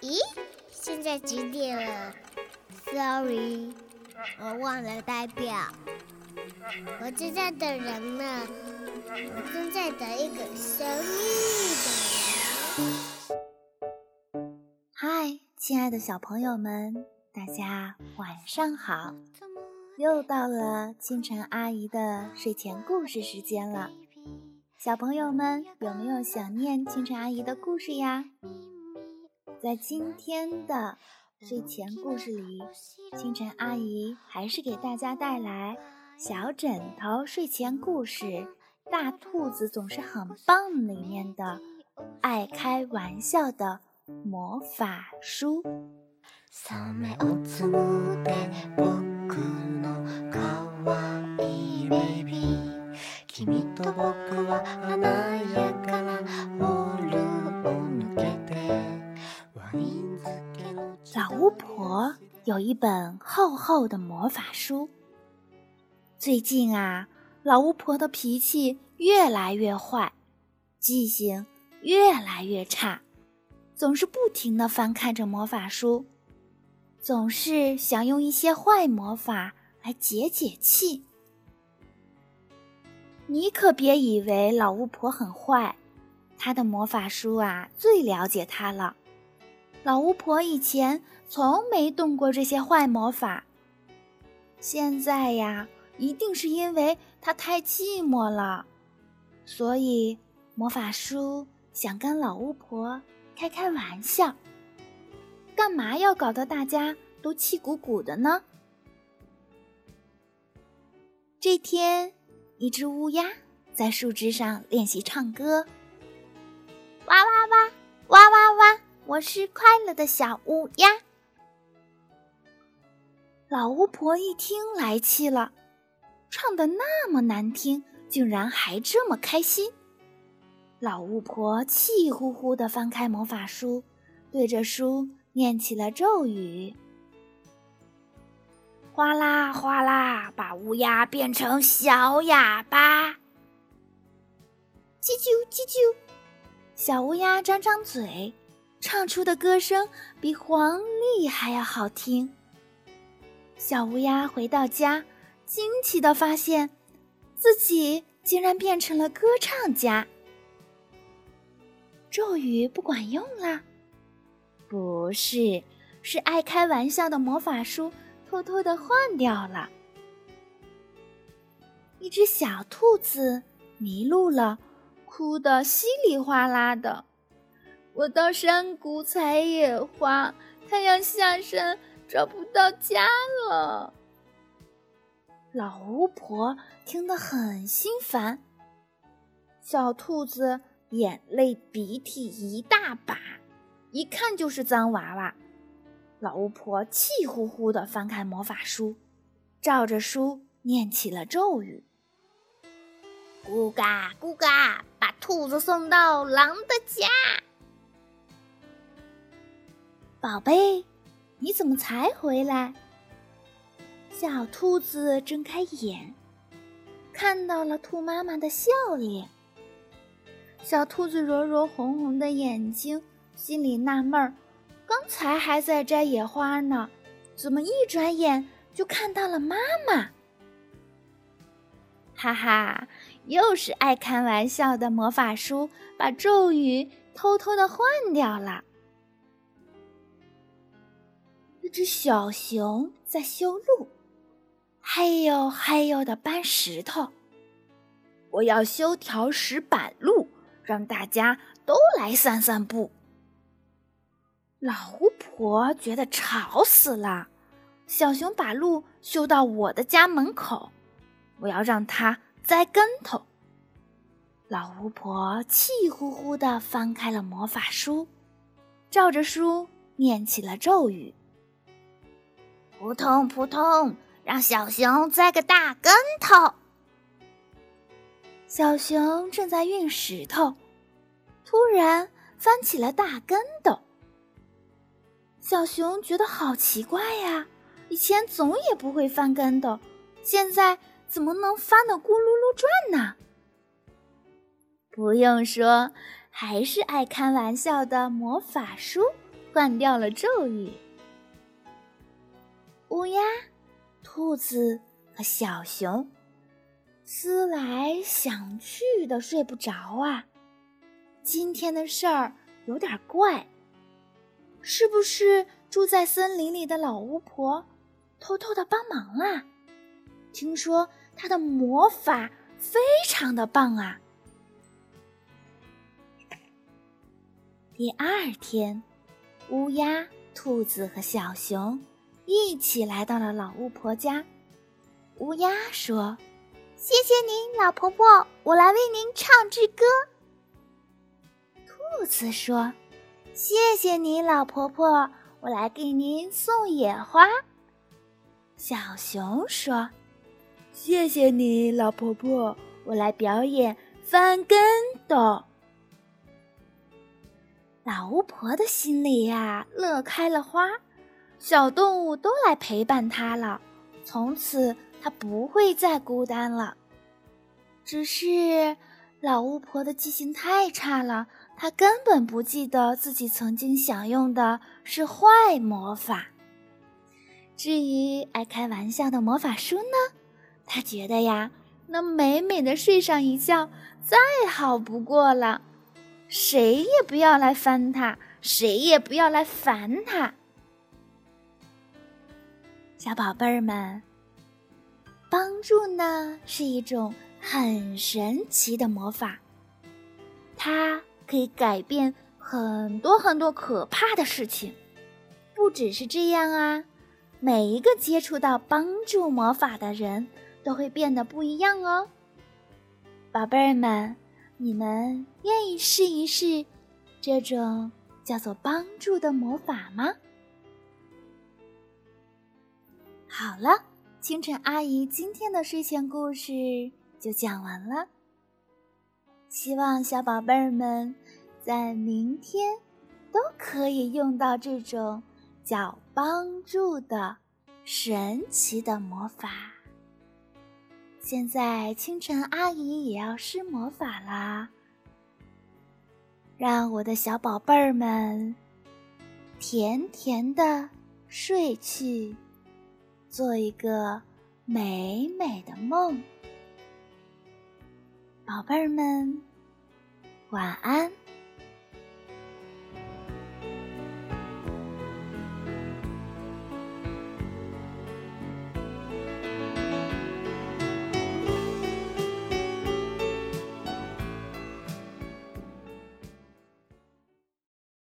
咦，现在几点了？Sorry，我忘了代表。我正在等人呢，我正在等一个神秘的人。嗨，亲爱的小朋友们，大家晚上好！又到了清晨阿姨的睡前故事时间了。小朋友们有没有想念清晨阿姨的故事呀？在今天的睡前故事里，清晨阿姨还是给大家带来。小枕头睡前故事《大兔子总是很棒》里面的爱开玩笑的魔法书。我有一本厚厚的魔法书。最近啊，老巫婆的脾气越来越坏，记性越来越差，总是不停的翻看着魔法书，总是想用一些坏魔法来解解气。你可别以为老巫婆很坏，她的魔法书啊最了解她了。老巫婆以前从没动过这些坏魔法，现在呀。一定是因为他太寂寞了，所以魔法书想跟老巫婆开开玩笑。干嘛要搞得大家都气鼓鼓的呢？这天，一只乌鸦在树枝上练习唱歌：“哇哇哇，哇哇哇，我是快乐的小乌鸦。”老巫婆一听来气了。唱的那么难听，竟然还这么开心！老巫婆气呼呼地翻开魔法书，对着书念起了咒语：“哗啦哗啦，把乌鸦变成小哑巴。”叽啾叽啾，小乌鸦张张嘴，唱出的歌声比黄鹂还要好听。小乌鸦回到家。惊奇的发现，自己竟然变成了歌唱家。咒语不管用了？不是，是爱开玩笑的魔法书偷偷的换掉了。一只小兔子迷路了，哭得稀里哗啦的。我到山谷采野花，太阳下山，找不到家了。老巫婆听得很心烦，小兔子眼泪鼻涕一大把，一看就是脏娃娃。老巫婆气呼呼地翻开魔法书，照着书念起了咒语：“咕嘎咕嘎，把兔子送到狼的家。”宝贝，你怎么才回来？小兔子睁开眼，看到了兔妈妈的笑脸。小兔子揉揉红红的眼睛，心里纳闷儿：刚才还在摘野花呢，怎么一转眼就看到了妈妈？哈哈，又是爱开玩笑的魔法书，把咒语偷偷的换掉了。一只小熊在修路。嘿呦嘿呦的搬石头，我要修条石板路，让大家都来散散步。老巫婆觉得吵死了，小熊把路修到我的家门口，我要让它栽跟头。老巫婆气呼呼地翻开了魔法书，照着书念起了咒语：扑通扑通。让小熊栽个大跟头。小熊正在运石头，突然翻起了大跟斗。小熊觉得好奇怪呀，以前总也不会翻跟斗，现在怎么能翻得咕噜噜转呢？不用说，还是爱开玩笑的魔法书换掉了咒语。乌鸦、兔子和小熊思来想去的睡不着啊！今天的事儿有点怪，是不是住在森林里的老巫婆偷偷的帮忙啦？听说她的魔法非常的棒啊！第二天，乌鸦、兔子和小熊一起来到了老巫婆家。乌鸦说：“谢谢您，老婆婆，我来为您唱支歌。”兔子说：“谢谢你，老婆婆，我来给您送野花。”小熊说：“谢谢你，老婆婆，我来表演翻跟斗。”老巫婆的心里呀，乐开了花，小动物都来陪伴它了，从此它不会再孤单了。只是老巫婆的记性太差了，她根本不记得自己曾经享用的是坏魔法。至于爱开玩笑的魔法书呢，她觉得呀，能美美的睡上一觉，再好不过了。谁也不要来翻它，谁也不要来烦它。小宝贝儿们，帮助呢是一种很神奇的魔法，它可以改变很多很多可怕的事情。不只是这样啊，每一个接触到帮助魔法的人都会变得不一样哦，宝贝儿们。你们愿意试一试这种叫做帮助的魔法吗？好了，清晨阿姨今天的睡前故事就讲完了。希望小宝贝儿们在明天都可以用到这种叫帮助的神奇的魔法。现在清晨阿姨也要施魔法啦，让我的小宝贝儿们甜甜的睡去，做一个美美的梦。宝贝儿们，晚安。